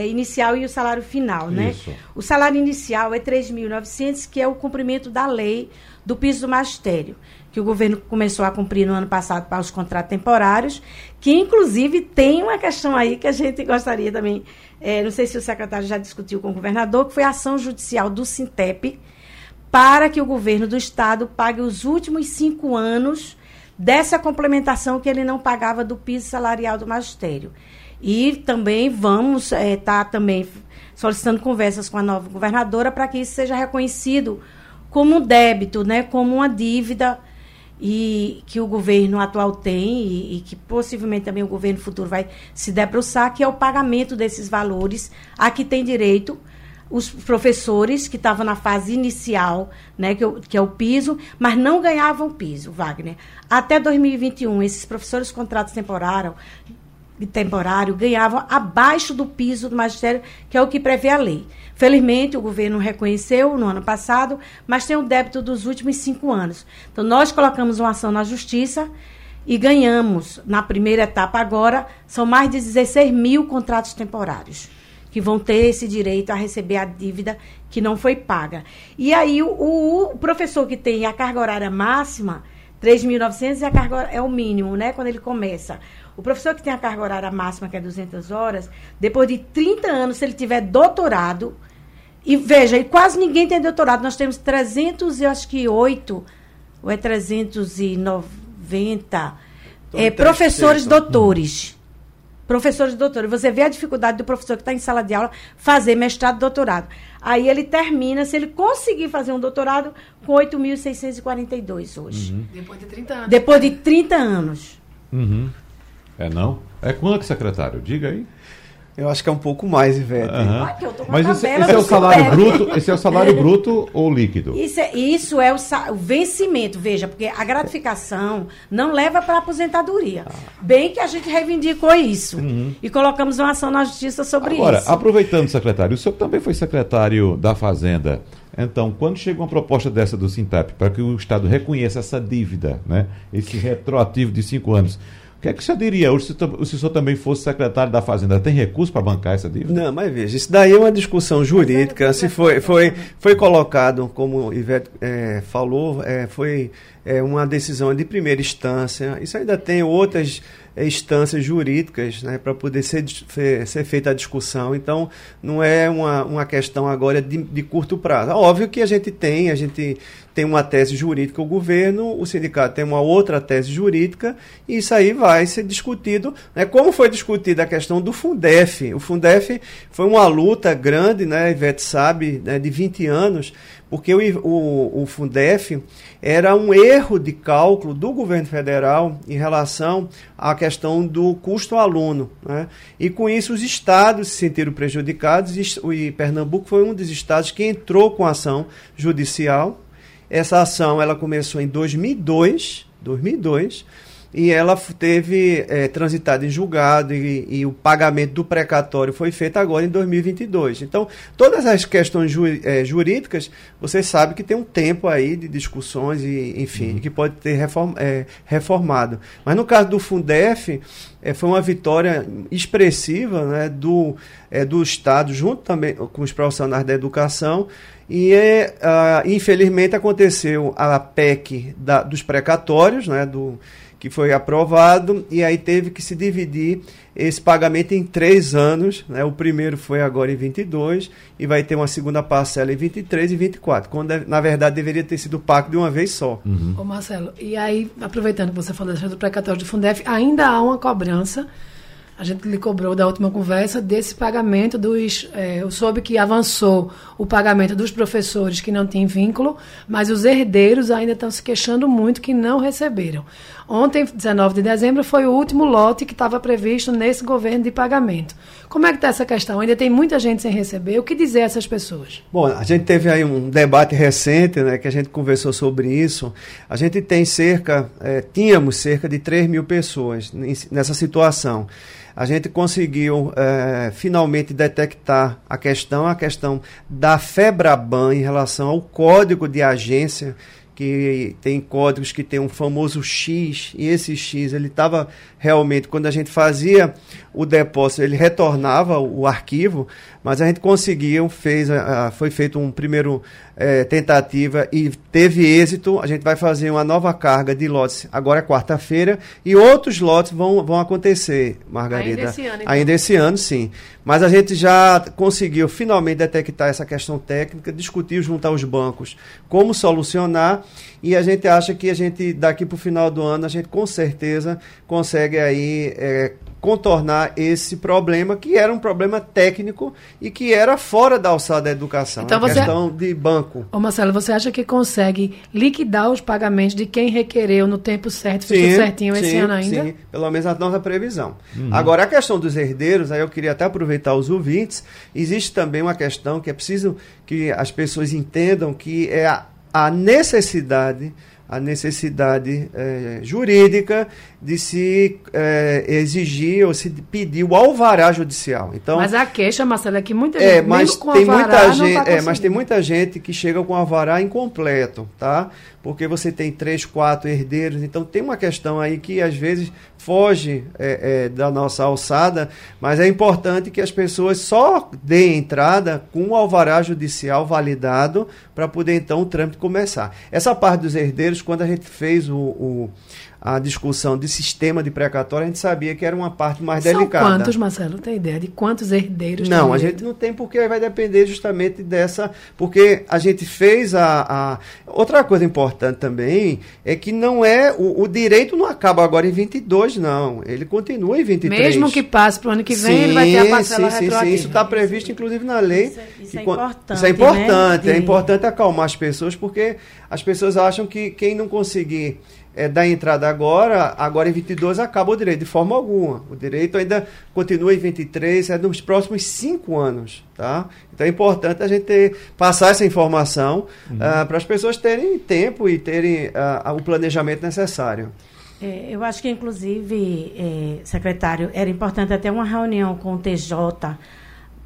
inicial e o salário final, né? Isso. O salário inicial é 3.900, que é o cumprimento da lei do piso do magistério, que o governo começou a cumprir no ano passado para os contratos temporários, que inclusive tem uma questão aí que a gente gostaria também, é, não sei se o secretário já discutiu com o governador, que foi a ação judicial do Sintep para que o governo do estado pague os últimos cinco anos dessa complementação que ele não pagava do piso salarial do magistério. E também vamos estar é, tá também solicitando conversas com a nova governadora para que isso seja reconhecido como um débito, né, como uma dívida e que o governo atual tem e, e, que possivelmente também o governo futuro vai se debruçar, que é o pagamento desses valores a que tem direito os professores que estavam na fase inicial, né, que, que é o piso, mas não ganhavam piso, Wagner. Até 2021, esses professores contratos temporários temporário ganhavam abaixo do piso do magistério, que é o que prevê a lei. Felizmente, o governo reconheceu no ano passado, mas tem o débito dos últimos cinco anos. Então, nós colocamos uma ação na justiça e ganhamos, na primeira etapa agora, são mais de 16 mil contratos temporários que vão ter esse direito a receber a dívida que não foi paga. E aí, o, o professor que tem a carga horária máxima, 3.900 é é o mínimo, né, quando ele começa. O professor que tem a carga horária máxima, que é 200 horas, depois de 30 anos, se ele tiver doutorado, e veja, e quase ninguém tem doutorado, nós temos 300 eu acho que 8, ou é 390 é, professores doutores. Hum. Professores doutores. Você vê a dificuldade do professor que está em sala de aula fazer mestrado, doutorado. Aí ele termina, se ele conseguir fazer um doutorado, com 8.642 hoje. Uhum. Depois de 30 anos. Depois de 30 anos. Uhum. É não? É quanto, secretário? Diga aí. Eu acho que é um pouco mais, Ivete. Uhum. Ai, Mas esse, esse é o salário bruto, esse é o salário bruto ou líquido? Isso é, isso é o, o, vencimento, veja, porque a gratificação não leva para a aposentadoria. Ah. Bem que a gente reivindicou isso uhum. e colocamos uma ação na justiça sobre Agora, isso. Agora, aproveitando, secretário, o senhor também foi secretário da Fazenda. Então, quando chega uma proposta dessa do Sintap para que o Estado reconheça essa dívida, né, esse retroativo de cinco anos, o que é que o senhor diria hoje se, se o senhor também fosse secretário da Fazenda? Tem recurso para bancar essa dívida? Não, mas veja, isso daí é uma discussão jurídica. Se foi, foi, foi colocado, como o Ivete é, falou, é, foi é, uma decisão de primeira instância. Isso ainda tem outras instâncias jurídicas né, para poder ser, ser feita a discussão. Então, não é uma, uma questão agora de, de curto prazo. Óbvio que a gente tem, a gente tem uma tese jurídica, o governo, o sindicato tem uma outra tese jurídica, e isso aí vai ser discutido. Né, como foi discutida a questão do Fundef. O Fundef foi uma luta grande, né, Ivete sabe, né, de 20 anos, porque o, o, o Fundef era um erro de cálculo do governo federal em relação à questão do custo aluno. Né? E com isso os estados se sentiram prejudicados e, Pernambuco foi um dos estados que entrou com ação judicial. Essa ação ela começou em 2002, 2002 e ela teve é, transitado em julgado e, e, o pagamento do precatório foi feito agora em 2022. Então, todas as questões ju, é, jurídicas, você sabe que tem um tempo aí de discussões e, enfim, uhum. que pode ter reform, é, reformado. Mas no caso do Fundef, foi uma vitória expressiva né, do, do Estado, junto também com os profissionais da educação, e uh, infelizmente aconteceu a PEC da, dos precatórios, né, do, que foi aprovado e aí teve que se dividir esse pagamento em três anos. Né? O primeiro foi agora em 22 e vai ter uma segunda parcela em 23 e 24, quando na verdade deveria ter sido pago de uma vez só. Uhum. Ô Marcelo, e aí, aproveitando que você falou do precatório do Fundef, ainda há uma cobrança a gente lhe cobrou da última conversa desse pagamento dos. É, eu soube que avançou o pagamento dos professores que não tinham vínculo, mas os herdeiros ainda estão se queixando muito que não receberam. Ontem, 19 de dezembro, foi o último lote que estava previsto nesse governo de pagamento. Como é que está essa questão? Ainda tem muita gente sem receber. O que dizer a essas pessoas? Bom, a gente teve aí um debate recente, né, que a gente conversou sobre isso. A gente tem cerca, é, tínhamos cerca de 3 mil pessoas nessa situação a gente conseguiu é, finalmente detectar a questão, a questão da FEBRABAN em relação ao código de agência que tem códigos que tem um famoso X, e esse X ele estava realmente, quando a gente fazia o depósito, ele retornava o, arquivo, mas a gente conseguiu, fez, a, foi feito um primeiro é, tentativa e teve êxito. A gente vai fazer uma nova carga de lotes agora quarta-feira e outros lotes vão, vão acontecer, Margarida. Ainda esse ano, então. Ainda esse ano, sim. Mas a gente já conseguiu finalmente detectar essa questão técnica, discutiu junto aos bancos como solucionar e a gente acha que a gente daqui para o final do ano a gente com certeza consegue aí é, contornar esse problema, que era um problema técnico e que era fora da alçada da educação, então, você... questão de banco. Ô Marcelo, você acha que consegue liquidar os pagamentos de quem requereu no tempo certo, sim, certinho sim, esse ano ainda? Sim, pelo menos a nossa previsão. Uhum. Agora, a questão dos herdeiros, aí eu queria até aproveitar os ouvintes, existe também uma questão que é preciso que as pessoas entendam que é a, a necessidade a necessidade é, jurídica de se é, exigir ou se pedir o alvará judicial. Então, mas a queixa, Marcelo, é que muita é, gente, é, mas tem muita gente, tá é, mas tem muita gente que chega com alvará incompleto, tá? Porque você tem três, quatro herdeiros, então tem uma questão aí que às vezes foge é, é, da nossa alçada, mas é importante que as pessoas só deem entrada com o alvará judicial validado para poder então o trâmite começar. Essa parte dos herdeiros, quando a gente fez o, o a discussão de sistema de precatório, a gente sabia que era uma parte mais São delicada. quantos, Marcelo? Tem ideia de quantos herdeiros Não, a gente não tem porque vai depender justamente dessa. Porque a gente fez a. a... Outra coisa importante também é que não é. O, o, direito não acaba agora em 22, não. Ele continua em 23. Mesmo que passe para o ano que vem, sim, ele vai ter a parcela sim, sim, sim. Isso está previsto, inclusive, na lei. Isso, é, isso é importante. Isso é importante. Né? É importante acalmar as pessoas, porque as pessoas acham que quem não conseguir é, da entrada agora, agora em 22 acaba o direito, de forma alguma. O direito ainda continua em 23, é nos próximos cinco anos. Tá? Então é importante a gente ter, passar essa informação uhum. uh, para as pessoas terem tempo e terem uh, o planejamento necessário. É, eu acho que, inclusive, é, secretário, era importante até uma reunião com o TJ,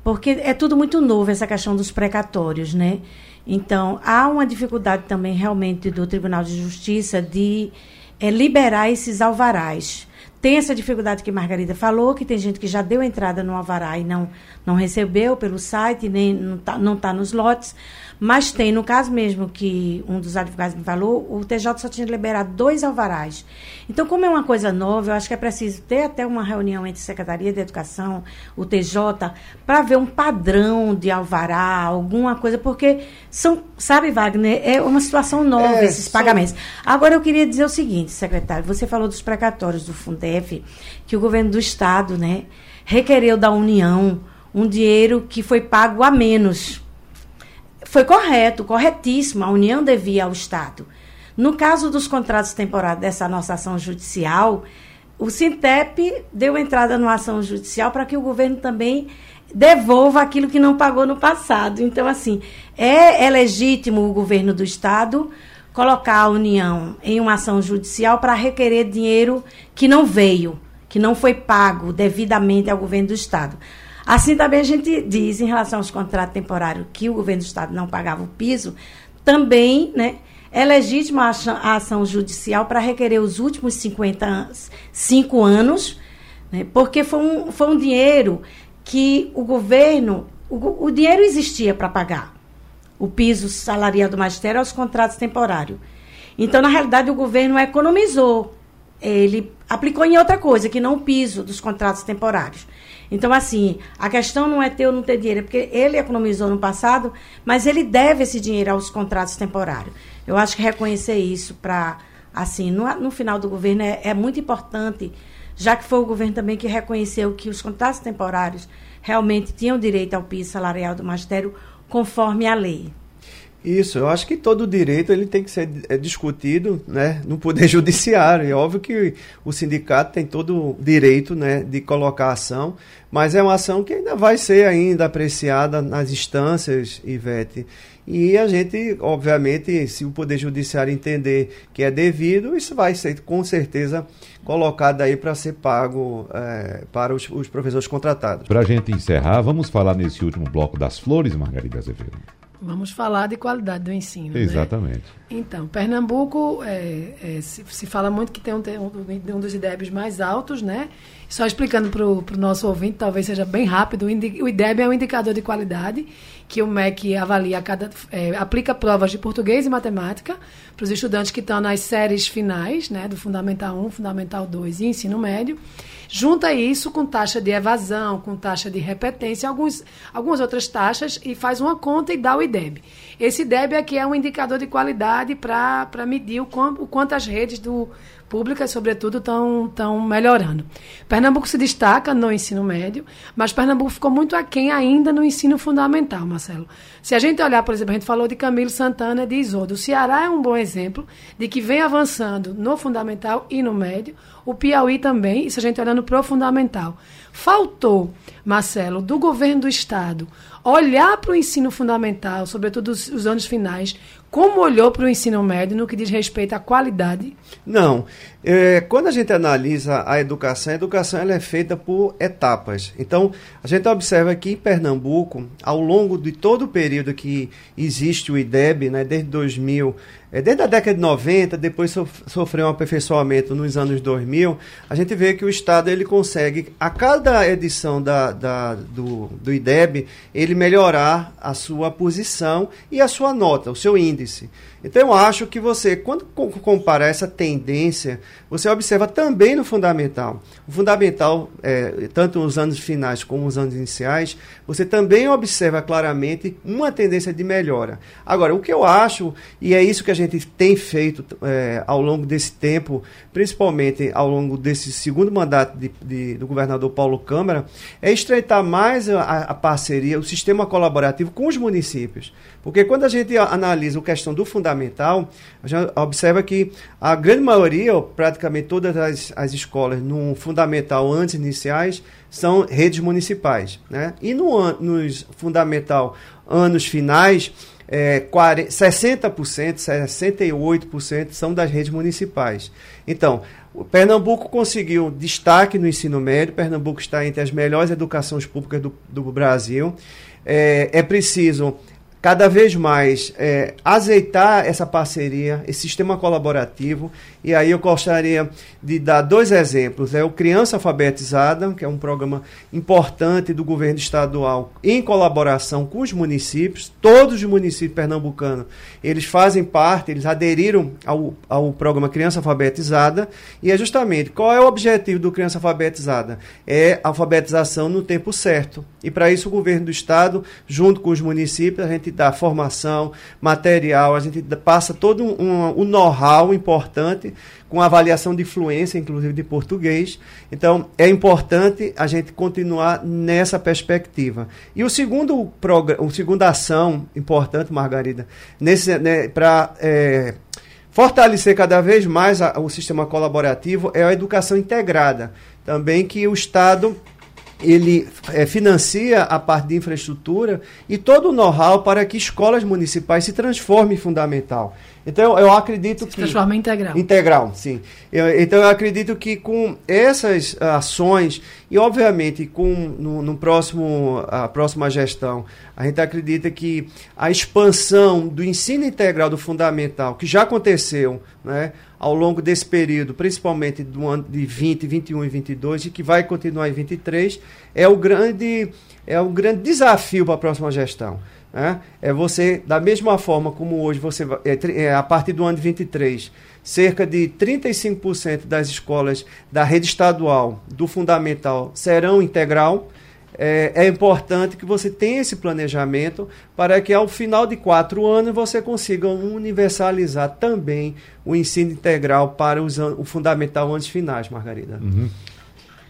porque é tudo muito novo essa questão dos precatórios, né? Então, há uma dificuldade também realmente do Tribunal de Justiça de é, liberar esses alvarás. Tem essa dificuldade que Margarida falou, que tem gente que já deu entrada no alvará e não, não recebeu pelo site, nem não está não tá nos lotes. Mas tem, no caso mesmo que um dos advogados me falou, o TJ só tinha liberado dois alvarás. Então, como é uma coisa nova, eu acho que é preciso ter até uma reunião entre a Secretaria de Educação, o TJ, para ver um padrão de alvará, alguma coisa, porque são, sabe, Wagner, é uma situação nova é, esses pagamentos. Agora, eu queria dizer o seguinte, secretário, você falou dos precatórios do Fundef, que o governo do Estado, né, requereu da União um dinheiro que foi pago a menos foi correto, corretíssimo. A União devia ao Estado. No caso dos contratos temporários dessa nossa ação judicial, o Sintep deu entrada numa ação judicial para que o governo também devolva aquilo que não pagou no passado. Então, assim, é, é legítimo o governo do Estado colocar a União em uma ação judicial para requerer dinheiro que não veio, que não foi pago devidamente ao governo do Estado. Assim também a gente diz em relação aos contratos temporários que o governo do Estado não pagava o piso, também né, é legítima a ação judicial para requerer os últimos 55 anos, né, porque foi um, foi um dinheiro que o governo, o, o dinheiro existia para pagar o piso salarial do magistério aos contratos temporários. Então, na realidade, o governo economizou. Ele aplicou em outra coisa, que não o piso dos contratos temporários. Então, assim, a questão não é ter ou não ter dinheiro, é porque ele economizou no passado, mas ele deve esse dinheiro aos contratos temporários. Eu acho que reconhecer isso para, assim, no, no final do governo é, é muito importante já que foi o governo também que reconheceu que os contratos temporários realmente tinham direito ao piso salarial do magistério conforme a lei. Isso, eu acho que todo direito ele tem que ser é, discutido né, no Poder Judiciário. É óbvio que o sindicato tem todo o direito né, de colocar ação, mas é uma ação que ainda vai ser ainda apreciada nas instâncias, Ivete. E a gente, obviamente, se o Poder Judiciário entender que é devido, isso vai ser com certeza colocado aí para ser pago é, para os, os professores contratados. Para a gente encerrar, vamos falar nesse último bloco das flores, Margarida Azevedo. Vamos falar de qualidade do ensino. Né? Exatamente. Né? Então, Pernambuco é, é, se, se, fala muito que tem um, um, um dos IDEBs mais altos, né? Só explicando para o nosso ouvinte, talvez seja bem rápido, o IDEB é um indicador de qualidade que o MEC avalia cada, é, aplica provas de português e matemática para os estudantes que estão nas séries finais, né, do Fundamental 1, Fundamental 2 e ensino médio. Junta isso com taxa de evasão, com taxa de repetência, alguns, algumas outras taxas e faz uma conta e dá o IDEB. Esse IDEB aqui é um indicador de qualidade para medir o, quanto, o quanto as redes do, públicas, sobretudo, estão melhorando. Pernambuco se destaca no ensino médio, mas Pernambuco ficou muito aquém ainda no ensino fundamental, Marcelo. Se a gente olhar, por exemplo, a gente falou de Camilo Santana e de Isoldo. O Ceará é um bom exemplo de que vem avançando no fundamental e no médio. O Piauí também, se a gente olhando para o fundamental. Faltou, Marcelo, do governo do Estado, olhar para o ensino fundamental, sobretudo os, os anos finais, como olhou para o ensino médio no que diz respeito à qualidade? Não. É, quando a gente analisa a educação, a educação ela é feita por etapas. Então, a gente observa que em Pernambuco, ao longo de todo o período que existe o IDEB, né, desde 2000 é, desde a década de 90, depois sofreu um aperfeiçoamento nos anos 2000, a gente vê que o Estado ele consegue, a cada edição da, da, do, do IDEB, ele melhorar a sua posição e a sua nota, o seu índice. Então eu acho que você, quando compara essa tendência, você observa também no fundamental. O fundamental, é, tanto nos anos finais como nos anos iniciais, você também observa claramente uma tendência de melhora. Agora, o que eu acho, e é isso que a gente tem feito é, ao longo desse tempo, principalmente ao longo desse segundo mandato de, de, do governador Paulo Câmara, é estreitar mais a, a parceria, o sistema colaborativo com os municípios. Porque quando a gente analisa a questão do fundamental, a gente observa que a grande maioria, ou praticamente todas as, as escolas no fundamental antes iniciais, são redes municipais. Né? E no, nos fundamental anos finais, é, 40, 60%, 68% são das redes municipais. Então, o Pernambuco conseguiu destaque no ensino médio, Pernambuco está entre as melhores educações públicas do, do Brasil. É, é preciso cada vez mais é, azeitar essa parceria, esse sistema colaborativo. E aí eu gostaria de dar dois exemplos. É o Criança Alfabetizada, que é um programa importante do governo estadual em colaboração com os municípios. Todos os municípios pernambucanos, eles fazem parte, eles aderiram ao, ao programa Criança Alfabetizada. E é justamente, qual é o objetivo do Criança Alfabetizada? É alfabetização no tempo certo. E para isso o governo do estado, junto com os municípios, a gente dá formação, material, a gente passa todo um, um know-how importante com avaliação de fluência, inclusive de português. Então, é importante a gente continuar nessa perspectiva. E o segundo programa, segunda ação importante, Margarida, né, para é, fortalecer cada vez mais a, o sistema colaborativo é a educação integrada. Também que o Estado ele é, financia a parte de infraestrutura e todo o know-how para que escolas municipais se transformem em fundamental. Então, eu acredito se que. Transforma em integral. Integral, sim. Eu, então, eu acredito que com essas ações, e obviamente com no, no, próximo, a próxima gestão, a gente acredita que a expansão do ensino integral do fundamental, que já aconteceu, né? ao longo desse período, principalmente do ano de 20, 21 e 22, e que vai continuar em 23, é o grande, é o grande desafio para a próxima gestão. Né? É você, da mesma forma como hoje, você é, é, a partir do ano de 23, cerca de 35% das escolas da rede estadual do fundamental serão integral é, é, importante que você tenha esse planejamento para que ao final de quatro anos você consiga universalizar também o ensino integral para os, o fundamental antes finais, Margarida. Uhum.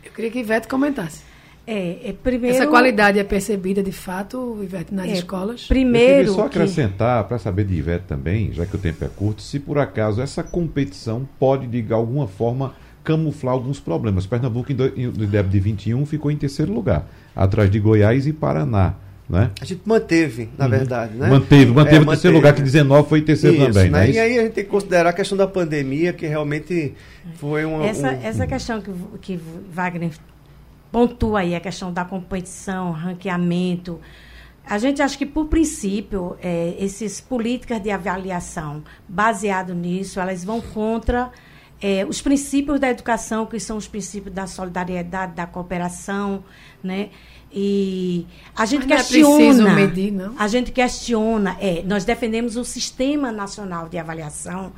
Eu queria que Ivete comentasse. É, é, primeiro, Essa qualidade é percebida de fato, Ivete, nas é, escolas? Primeiro. Eu só acrescentar, que... para saber de Ivete também, já que o tempo é curto, se por acaso essa competição pode, de alguma forma, camuflar alguns problemas. Pernambuco, no IDEB de 21, ficou em terceiro lugar, atrás de Goiás e Paraná. Né? A gente manteve, na uhum. verdade. Né? Manteve, manteve é, o terceiro lugar, que 19 foi terceiro Isso, também. Né? né? E aí a gente tem que considerar a questão da pandemia, que realmente foi uma. Essa, um... essa questão que, que Wagner pontua aí, a questão da competição, ranqueamento. A gente acha que, por princípio, é, essas políticas de avaliação baseado nisso, elas vão contra é, os princípios da educação, que são os princípios da solidariedade, da cooperação, né? E a gente Mas questiona. Não é medir, não? A gente questiona. É, nós defendemos o Sistema Nacional de Avaliação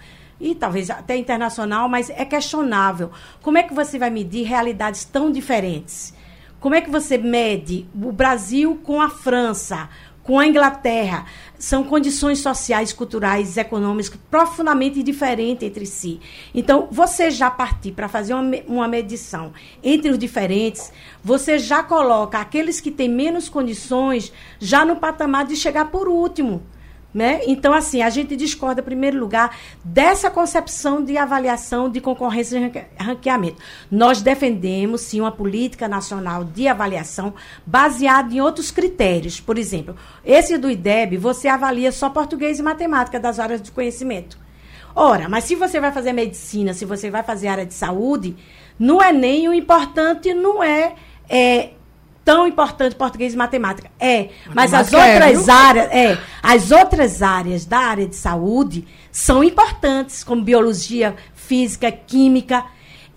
e talvez até internacional, mas é questionável. Como é que você vai medir realidades tão diferentes? Como é que você mede o Brasil com a França, com a Inglaterra? São condições sociais, culturais, econômicas profundamente diferentes entre si. Então, você já partir para fazer uma, uma medição entre os diferentes, você já coloca aqueles que têm menos condições já no patamar de chegar por último. Né? Então, assim, a gente discorda, em primeiro lugar, dessa concepção de avaliação de concorrência e ranqueamento. Nós defendemos, sim, uma política nacional de avaliação baseada em outros critérios. Por exemplo, esse do IDEB, você avalia só português e matemática das áreas de conhecimento. Ora, mas se você vai fazer medicina, se você vai fazer área de saúde, não é nem o importante, não é, é tão importante português e matemática. É, mas as outras é, áreas, é, as outras áreas da área de saúde são importantes, como biologia, física, química.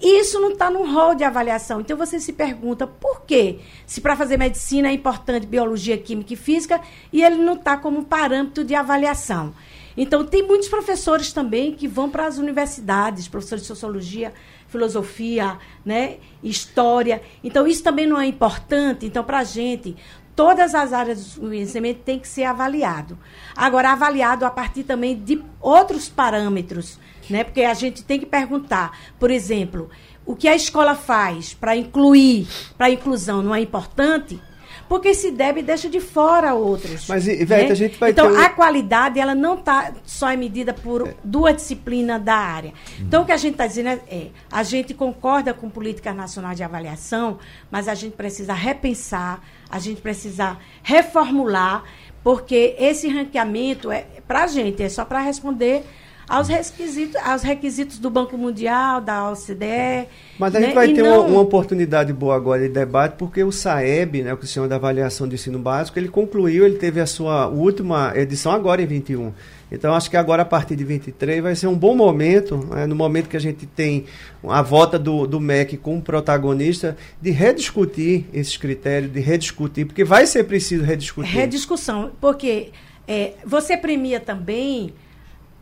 E isso não está no rol de avaliação. Então você se pergunta por quê? Se para fazer medicina é importante biologia, química e física e ele não está como parâmetro de avaliação. Então tem muitos professores também que vão para as universidades, professores de sociologia, filosofia, né, história. Então, isso também não é importante. Então, para a gente, todas as áreas do conhecimento têm que ser avaliado. Agora, avaliado a partir também de outros parâmetros, né? Porque a gente tem que perguntar, por exemplo, o que a escola faz para incluir, para a inclusão não é importante? Porque se deve deixa de fora outros. Mas, Ivete, né? a gente vai Então, ter... a qualidade, ela não está só é medida por é. duas disciplinas da área. Então, o que a gente está dizendo é, é, a gente concorda com políticas nacionais de avaliação, mas a gente precisa repensar, a gente precisa reformular, porque esse ranqueamento, é para a gente, é só para responder aos requisitos, aos requisitos do Banco Mundial, da OCDE. Mas a né? gente vai e ter não... uma, uma, oportunidade boa agora de debate, porque o SAEB, né, o Sistema de Avaliação do Ensino Básico, ele concluiu, ele teve a sua última edição agora em 21. Então, acho que agora, a partir de 23, vai ser um bom momento, né, no momento que a gente tem a volta do, do MEC como protagonista, de rediscutir esses critérios, de rediscutir, porque vai ser preciso rediscutir. Rediscussão, porque é, você premia também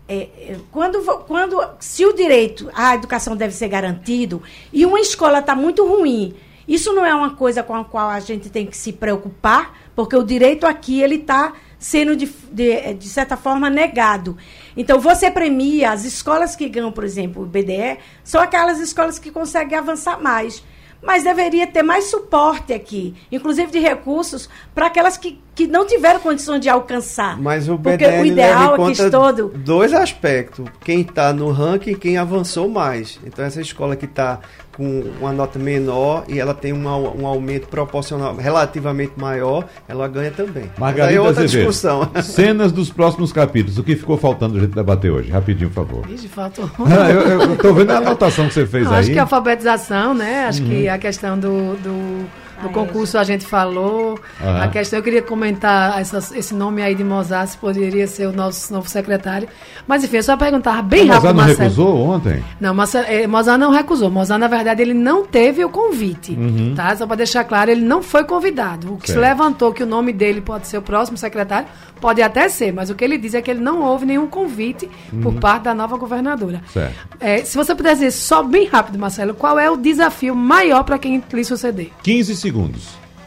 é, é, quando, quando se o direito à educação deve ser garantido e uma escola está muito ruim, isso não é uma coisa com a qual a gente tem que se preocupar, porque o direito aqui ele está sendo de, de, de, certa forma negado. Então você premia as escolas que ganham, por exemplo, o BDE, são aquelas escolas que conseguem avançar mais mas deveria ter mais suporte aqui, inclusive de recursos, para aquelas que, que não tiveram condições de alcançar. Mas o Porque o ideal é que todo... dois aspectos, quem está no ranking e quem avançou mais. Então essa escola que está com uma nota menor e ela tem um, um aumento proporcional relativamente maior, ela ganha também. Margarida Mas aí é outra Azevedo, discussão. Cenas dos próximos capítulos. O que ficou faltando a gente debater hoje? Rapidinho, por favor. Ixi, faltou. Ah, eu, estou vendo a anotação que você fez Não, aí. Acho que a alfabetização, né? Acho uhum. que a questão do, do no concurso a gente falou. A questão, eu queria comentar essa, esse nome aí de Mozart, se poderia ser o nosso novo secretário. Mas enfim, eu só perguntava bem rápido. Mozart não Marcelo. recusou ontem? Não, Marcelo, eh, Mozart não recusou. Mozart, na verdade, ele não teve o convite. Uhum. Tá? Só para deixar claro, ele não foi convidado. O que certo. se levantou que o nome dele pode ser o próximo secretário, pode até ser, mas o que ele diz é que ele não houve nenhum convite uhum. por parte da nova governadora. É, se você puder dizer só bem rápido, Marcelo, qual é o desafio maior para quem lhe suceder? 15 segundos.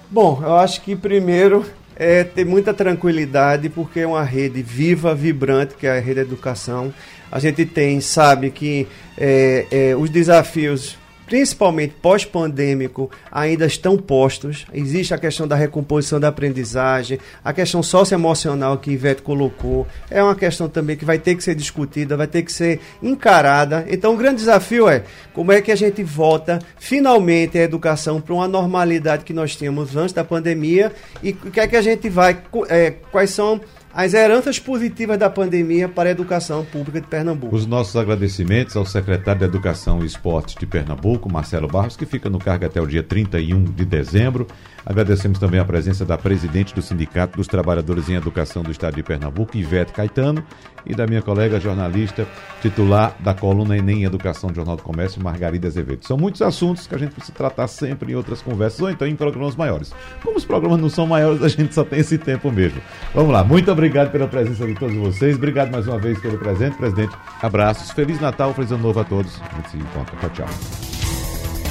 Bom, eu acho que primeiro é ter muita tranquilidade, porque é uma rede viva, vibrante, que é a rede educação. A gente tem, sabe, que é, é, os desafios principalmente pós-pandêmico, ainda estão postos. Existe a questão da recomposição da aprendizagem, a questão socioemocional que Ivete colocou. É uma questão também que vai ter que ser discutida, vai ter que ser encarada. Então, o grande desafio é como é que a gente volta finalmente a educação para uma normalidade que nós tínhamos antes da pandemia e o que é que a gente vai, é, quais são as heranças positivas da pandemia para a educação pública de Pernambuco. Os nossos agradecimentos ao secretário de Educação e Esportes de Pernambuco, Marcelo Barros, que fica no cargo até o dia 31 de dezembro. Agradecemos também a presença da presidente do Sindicato dos Trabalhadores em Educação do Estado de Pernambuco, Ivete Caetano, e da minha colega jornalista, titular da coluna Enem Educação do Jornal do Comércio, Margarida Azevedo. São muitos assuntos que a gente precisa tratar sempre em outras conversas, ou então em programas maiores. Como os programas não são maiores, a gente só tem esse tempo mesmo. Vamos lá, muito obrigado pela presença de todos vocês. Obrigado mais uma vez pelo presente, presidente. Abraços, Feliz Natal, Feliz Ano Novo a todos. A gente se encontra. Tchau, tchau.